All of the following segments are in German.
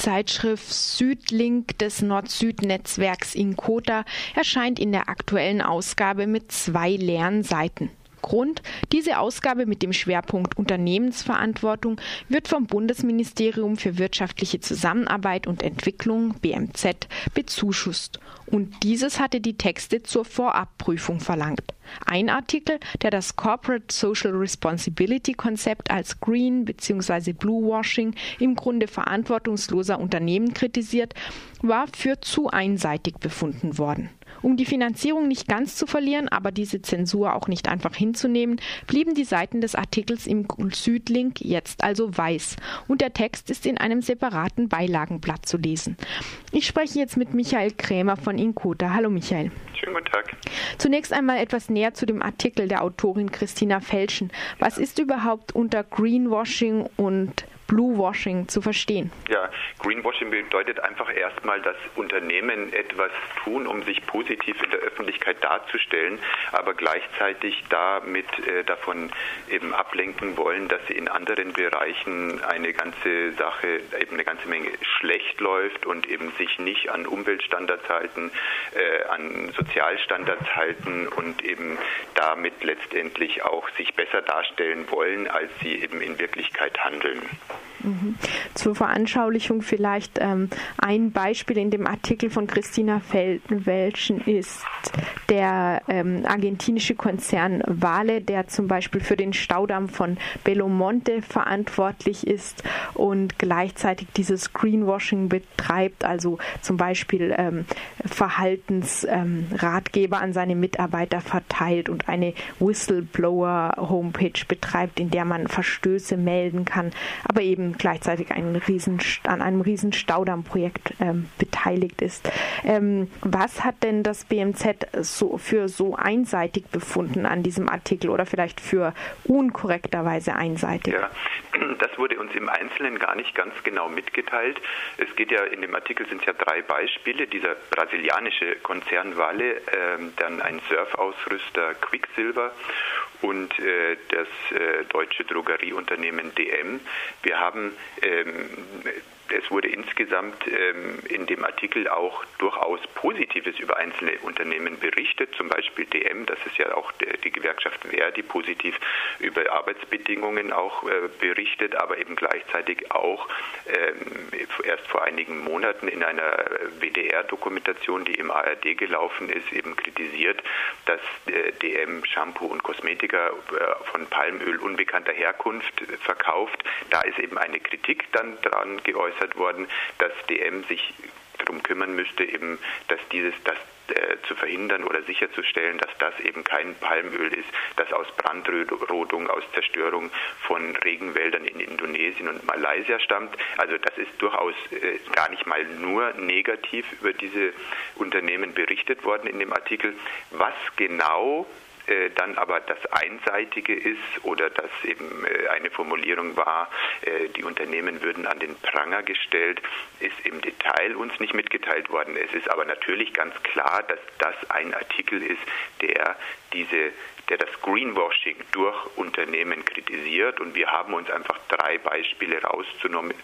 Zeitschrift Südlink des Nord-Süd-Netzwerks Inkota erscheint in der aktuellen Ausgabe mit zwei leeren Seiten. Grund, diese Ausgabe mit dem Schwerpunkt Unternehmensverantwortung wird vom Bundesministerium für wirtschaftliche Zusammenarbeit und Entwicklung BMZ bezuschusst und dieses hatte die Texte zur Vorabprüfung verlangt. Ein Artikel, der das Corporate Social Responsibility Konzept als Green bzw. Blue Washing im Grunde verantwortungsloser Unternehmen kritisiert, war für zu einseitig befunden worden. Um die Finanzierung nicht ganz zu verlieren, aber diese Zensur auch nicht einfach hinzunehmen, blieben die Seiten des Artikels im Südlink jetzt also weiß und der Text ist in einem separaten Beilagenblatt zu lesen. Ich spreche jetzt mit Michael Krämer von Inkota. Hallo Michael. Schönen guten Tag. Zunächst einmal etwas näher zu dem Artikel der Autorin Christina Felschen. Was ist überhaupt unter Greenwashing und Bluewashing zu verstehen? Ja, Greenwashing bedeutet einfach erstmal, dass Unternehmen etwas tun, um sich positiv in der Öffentlichkeit darzustellen, aber gleichzeitig damit äh, davon eben ablenken wollen, dass sie in anderen Bereichen eine ganze Sache, eben eine ganze Menge schlecht läuft und eben sich nicht an Umweltstandards halten, äh, an Sozialstandards halten und eben damit letztendlich auch sich besser darstellen wollen, als sie eben in Wirklichkeit handeln. Zur Veranschaulichung vielleicht ähm, ein Beispiel in dem Artikel von Christina Welschen ist der ähm, argentinische Konzern Vale, der zum Beispiel für den Staudamm von Belo Monte verantwortlich ist und gleichzeitig dieses Greenwashing betreibt, also zum Beispiel ähm, Verhaltensratgeber ähm, an seine Mitarbeiter verteilt und eine Whistleblower-Homepage betreibt, in der man Verstöße melden kann, aber eben gleichzeitig einen riesen, an einem riesen Staudammprojekt ähm, beteiligt ist. Ähm, was hat denn das BMZ so für so einseitig befunden an diesem Artikel oder vielleicht für unkorrekterweise einseitig? Ja, das wurde uns im Einzelnen gar nicht ganz genau mitgeteilt. Es geht ja in dem Artikel sind ja drei Beispiele. Dieser brasilianische Konzern Vale, ähm, dann ein Surfausrüster Quicksilver und äh, das äh, deutsche Drogerieunternehmen DM. Wir haben ähm, es wurde insgesamt ähm, in dem Artikel auch durchaus Positives über einzelne Unternehmen berichtet, zum Beispiel DM, das ist ja auch der, die Gewerkschaft Verdi positiv über Arbeitsbedingungen auch äh, berichtet, aber eben gleichzeitig auch ähm, erst vor einigen Monaten in einer WDR-Dokumentation, die im ARD gelaufen ist, eben kritisiert, dass äh, DM Shampoo und Kosmetika äh, von Palmöl unbekannter Herkunft verkauft. Da ist eben eine Kritik dann geäußert geäußert worden, dass DM sich darum kümmern müsste, eben, dass dieses, das äh, zu verhindern oder sicherzustellen, dass das eben kein Palmöl ist, das aus Brandrodung, aus Zerstörung von Regenwäldern in Indonesien und Malaysia stammt. Also das ist durchaus äh, gar nicht mal nur negativ über diese Unternehmen berichtet worden in dem Artikel. Was genau äh, dann aber das Einseitige ist oder dass eben äh, eine Formulierung war, äh, die Unternehmen würden an den Pranger gestellt, ist im Detail uns nicht mitgeteilt worden. Es ist aber natürlich ganz klar, dass das ein Artikel ist, der diese der das Greenwashing durch Unternehmen kritisiert. Und wir haben uns einfach drei Beispiele rausgenommen,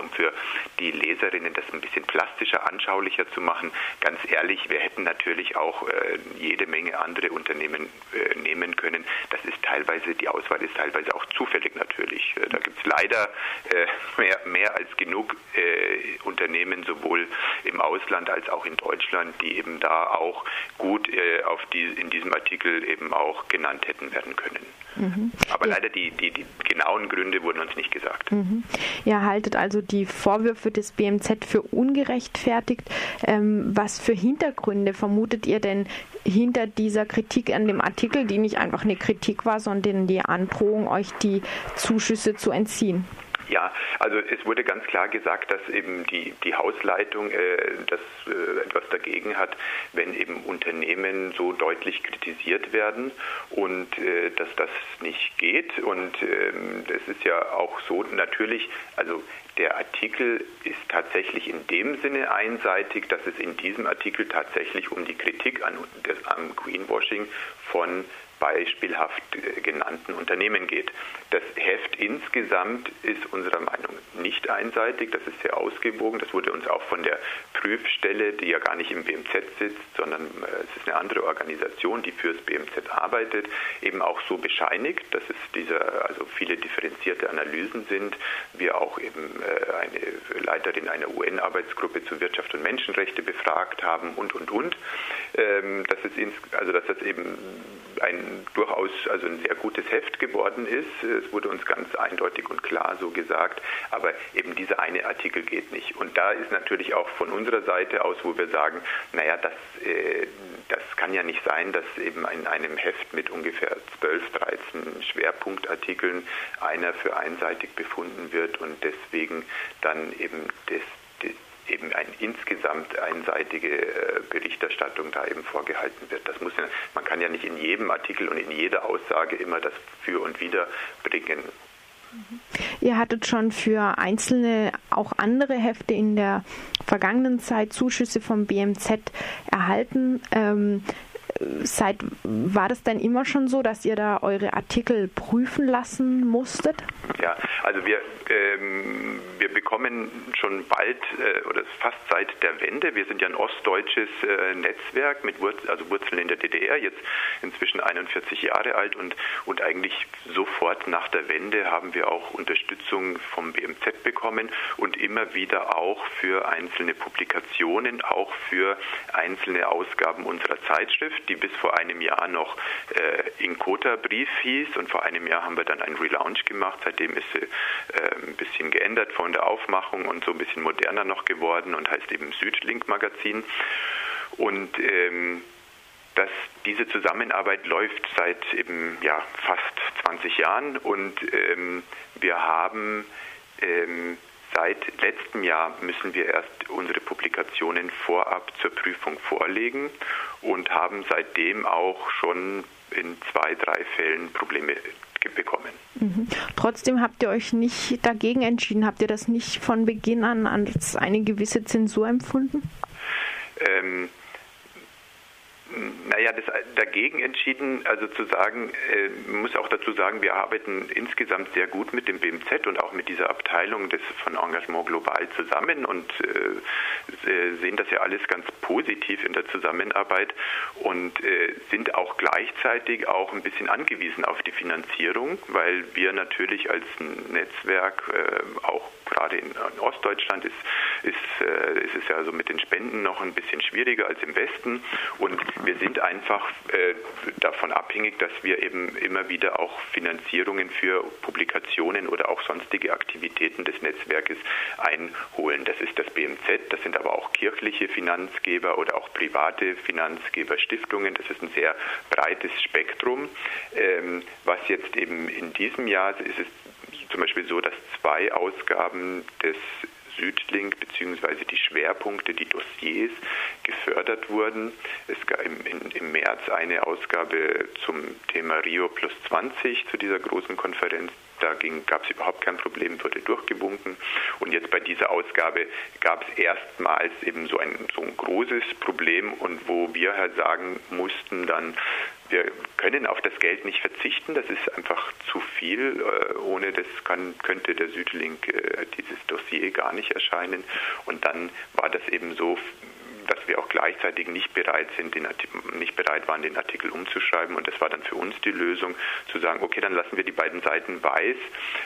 um für die Leserinnen das ein bisschen plastischer, anschaulicher zu machen. Ganz ehrlich, wir hätten natürlich auch äh, jede Menge andere Unternehmen äh, nehmen können. Das ist teilweise, die Auswahl ist teilweise auch zufällig natürlich. Äh, da gibt es leider mehr, mehr als genug Unternehmen, sowohl im Ausland als auch in Deutschland, die eben da auch gut auf die, in diesem Artikel eben auch genannt hätten werden können. Mhm. Aber leider die, die, die, genauen Gründe wurden uns nicht gesagt. Mhm. Ihr haltet also die Vorwürfe des BMZ für ungerechtfertigt. Ähm, was für Hintergründe vermutet ihr denn hinter dieser Kritik an dem Artikel, die nicht einfach eine Kritik war, sondern die Androhung, euch die Zuschüsse zu entziehen? Ja, also es wurde ganz klar gesagt, dass eben die, die Hausleitung äh, das äh, etwas dagegen hat, wenn eben Unternehmen so deutlich kritisiert werden und äh, dass das nicht geht. Und ähm, es ist ja auch so natürlich, also der Artikel ist tatsächlich in dem Sinne einseitig, dass es in diesem Artikel tatsächlich um die Kritik an, des, am Greenwashing von beispielhaft genannten Unternehmen geht. Das Heft insgesamt ist unserer Meinung nicht einseitig, das ist sehr ausgewogen. Das wurde uns auch von der Prüfstelle, die ja gar nicht im BMZ sitzt, sondern äh, es ist eine andere Organisation, die fürs BMZ arbeitet, eben auch so bescheinigt, dass es dieser, also viele differenzierte Analysen sind. Wir auch eben äh, eine Leiterin einer UN-Arbeitsgruppe zu Wirtschaft und Menschenrechte befragt haben und und und. Ähm, dass es also dass das eben ein durchaus also ein sehr gutes Heft geworden ist. Es wurde uns ganz eindeutig und klar so gesagt, aber eben dieser eine Artikel geht nicht. Und da ist natürlich auch von unserer Seite aus, wo wir sagen, naja, das, äh, das kann ja nicht sein, dass eben in einem Heft mit ungefähr 12, 13 Schwerpunktartikeln einer für einseitig befunden wird und deswegen dann eben das eben eine insgesamt einseitige äh, Berichterstattung da eben vorgehalten wird. Das muss man kann ja nicht in jedem Artikel und in jeder Aussage immer das Für und Wider bringen. Mhm. Ihr hattet schon für einzelne, auch andere Hefte in der vergangenen Zeit Zuschüsse vom BMZ erhalten. Ähm, seit, war das denn immer schon so, dass ihr da eure Artikel prüfen lassen musstet? Ja, also wir, ähm, wir bekommen schon bald äh, oder fast seit der Wende, wir sind ja ein ostdeutsches äh, Netzwerk mit Wurz also Wurzeln in der DDR, jetzt inzwischen 41 Jahre alt und, und eigentlich sofort nach der Wende haben wir auch Unterstützung vom BMZ bekommen und immer wieder auch für einzelne Publikationen, auch für einzelne Ausgaben unserer Zeitschrift, die bis vor einem Jahr noch äh, Inkota Brief hieß und vor einem Jahr haben wir dann einen Relaunch gemacht. Seitdem ist sie äh, ein bisschen geändert von der Aufmachung und so ein bisschen moderner noch geworden und heißt eben Südlink Magazin. Und ähm, dass diese Zusammenarbeit läuft seit eben ja, fast 20 Jahren und ähm, wir haben ähm, Seit letztem Jahr müssen wir erst unsere Publikationen vorab zur Prüfung vorlegen und haben seitdem auch schon in zwei, drei Fällen Probleme bekommen. Mhm. Trotzdem habt ihr euch nicht dagegen entschieden. Habt ihr das nicht von Beginn an als eine gewisse Zensur empfunden? Ähm, naja, das dagegen entschieden, also zu sagen, äh, muss auch dazu sagen, wir arbeiten insgesamt sehr gut mit dem BMZ und auch mit dieser Abteilung des, von Engagement Global zusammen und äh, sehen das ja alles ganz positiv in der Zusammenarbeit und äh, sind auch gleichzeitig auch ein bisschen angewiesen auf die Finanzierung, weil wir natürlich als Netzwerk äh, auch gerade in, in, Ostdeutschland ist, ist, äh, ist es ja so mit den Spenden noch ein bisschen schwieriger als im Westen und wir sind einfach äh, davon abhängig, dass wir eben immer wieder auch Finanzierungen für Publikationen oder auch sonstige Aktivitäten des Netzwerkes einholen. Das ist das BMZ, das sind aber auch kirchliche Finanzgeber oder auch private Finanzgeber, Stiftungen. Das ist ein sehr breites Spektrum. Ähm, was jetzt eben in diesem Jahr ist es zum Beispiel so, dass zwei Ausgaben des Südlink beziehungsweise die Schwerpunkte, die Dossiers gefördert wurden. Es gab im, im März eine Ausgabe zum Thema Rio plus 20 zu dieser großen Konferenz. Da gab es überhaupt kein Problem, wurde durchgewunken. Und jetzt bei dieser Ausgabe gab es erstmals eben so ein, so ein großes Problem und wo wir halt sagen mussten dann, wir können auf das Geld nicht verzichten, das ist einfach zu viel. Äh, ohne das kann, könnte der Südlink äh, dieses Dossier gar nicht erscheinen. Und dann war das eben so, wir auch gleichzeitig nicht bereit sind, den nicht bereit waren, den Artikel umzuschreiben. Und das war dann für uns die Lösung, zu sagen, okay, dann lassen wir die beiden Seiten weiß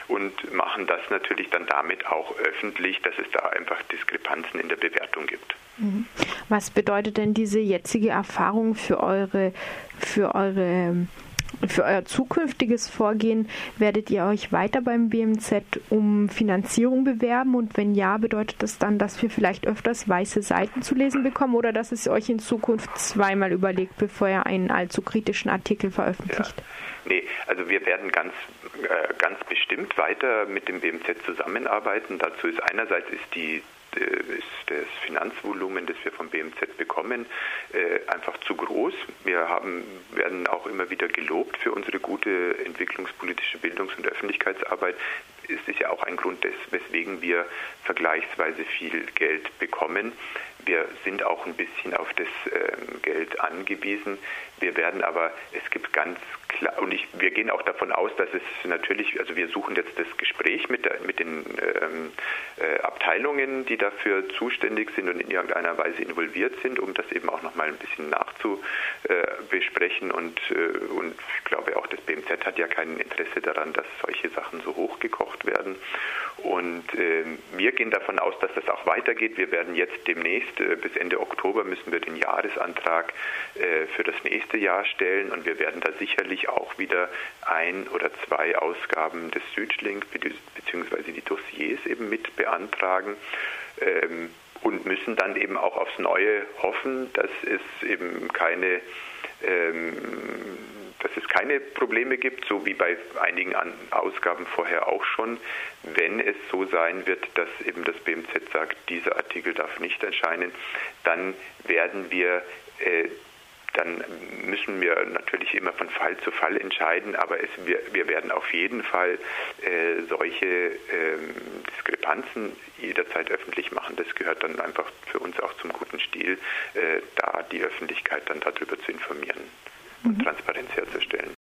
und machen das natürlich dann damit auch öffentlich, dass es da einfach Diskrepanzen in der Bewertung gibt. Mhm. Was bedeutet denn diese jetzige Erfahrung für eure, für eure für euer zukünftiges Vorgehen werdet ihr euch weiter beim BMZ um Finanzierung bewerben und wenn ja, bedeutet das dann, dass wir vielleicht öfters weiße Seiten zu lesen bekommen oder dass es euch in Zukunft zweimal überlegt, bevor ihr einen allzu kritischen Artikel veröffentlicht? Ja. Nee, also wir werden ganz, äh, ganz bestimmt weiter mit dem BMZ zusammenarbeiten. Dazu ist einerseits ist die ist das Finanzvolumen, das wir vom BMZ bekommen, äh, einfach zu groß. Wir haben, werden auch immer wieder gelobt für unsere gute entwicklungspolitische Bildungs- und Öffentlichkeitsarbeit. Es ist ja auch ein Grund, weswegen wir vergleichsweise viel Geld bekommen. Wir sind auch ein bisschen auf das ähm, Geld angewiesen. Wir werden aber, es gibt ganz klar, und ich, wir gehen auch davon aus, dass es natürlich, also wir suchen jetzt das Gespräch mit, der, mit den ähm, äh, Abteilungen, die dafür zuständig sind und in irgendeiner Weise involviert sind, um das eben auch nochmal ein bisschen nachzubesprechen. Und, äh, und ich glaube auch, das BMZ hat ja kein Interesse daran, dass solche Sachen so hochgekocht werden. Und äh, wir gehen davon aus, dass das auch weitergeht. Wir werden jetzt demnächst, äh, bis Ende Oktober, müssen wir den Jahresantrag äh, für das nächste Jahr stellen und wir werden da sicherlich auch wieder ein oder zwei Ausgaben des Südlink bzw. die Dossiers eben mit beantragen. Ähm, und müssen dann eben auch aufs Neue hoffen, dass es eben keine ähm, dass es keine Probleme gibt, so wie bei einigen Ausgaben vorher auch schon, wenn es so sein wird, dass eben das BMZ sagt, dieser Artikel darf nicht erscheinen, dann werden wir äh, dann müssen wir natürlich immer von Fall zu Fall entscheiden, aber es, wir, wir werden auf jeden Fall äh, solche ähm, Diskrepanzen jederzeit öffentlich machen. Das gehört dann einfach für uns auch zum guten Stil, äh, da die Öffentlichkeit dann darüber zu informieren und mhm. Transparenz herzustellen.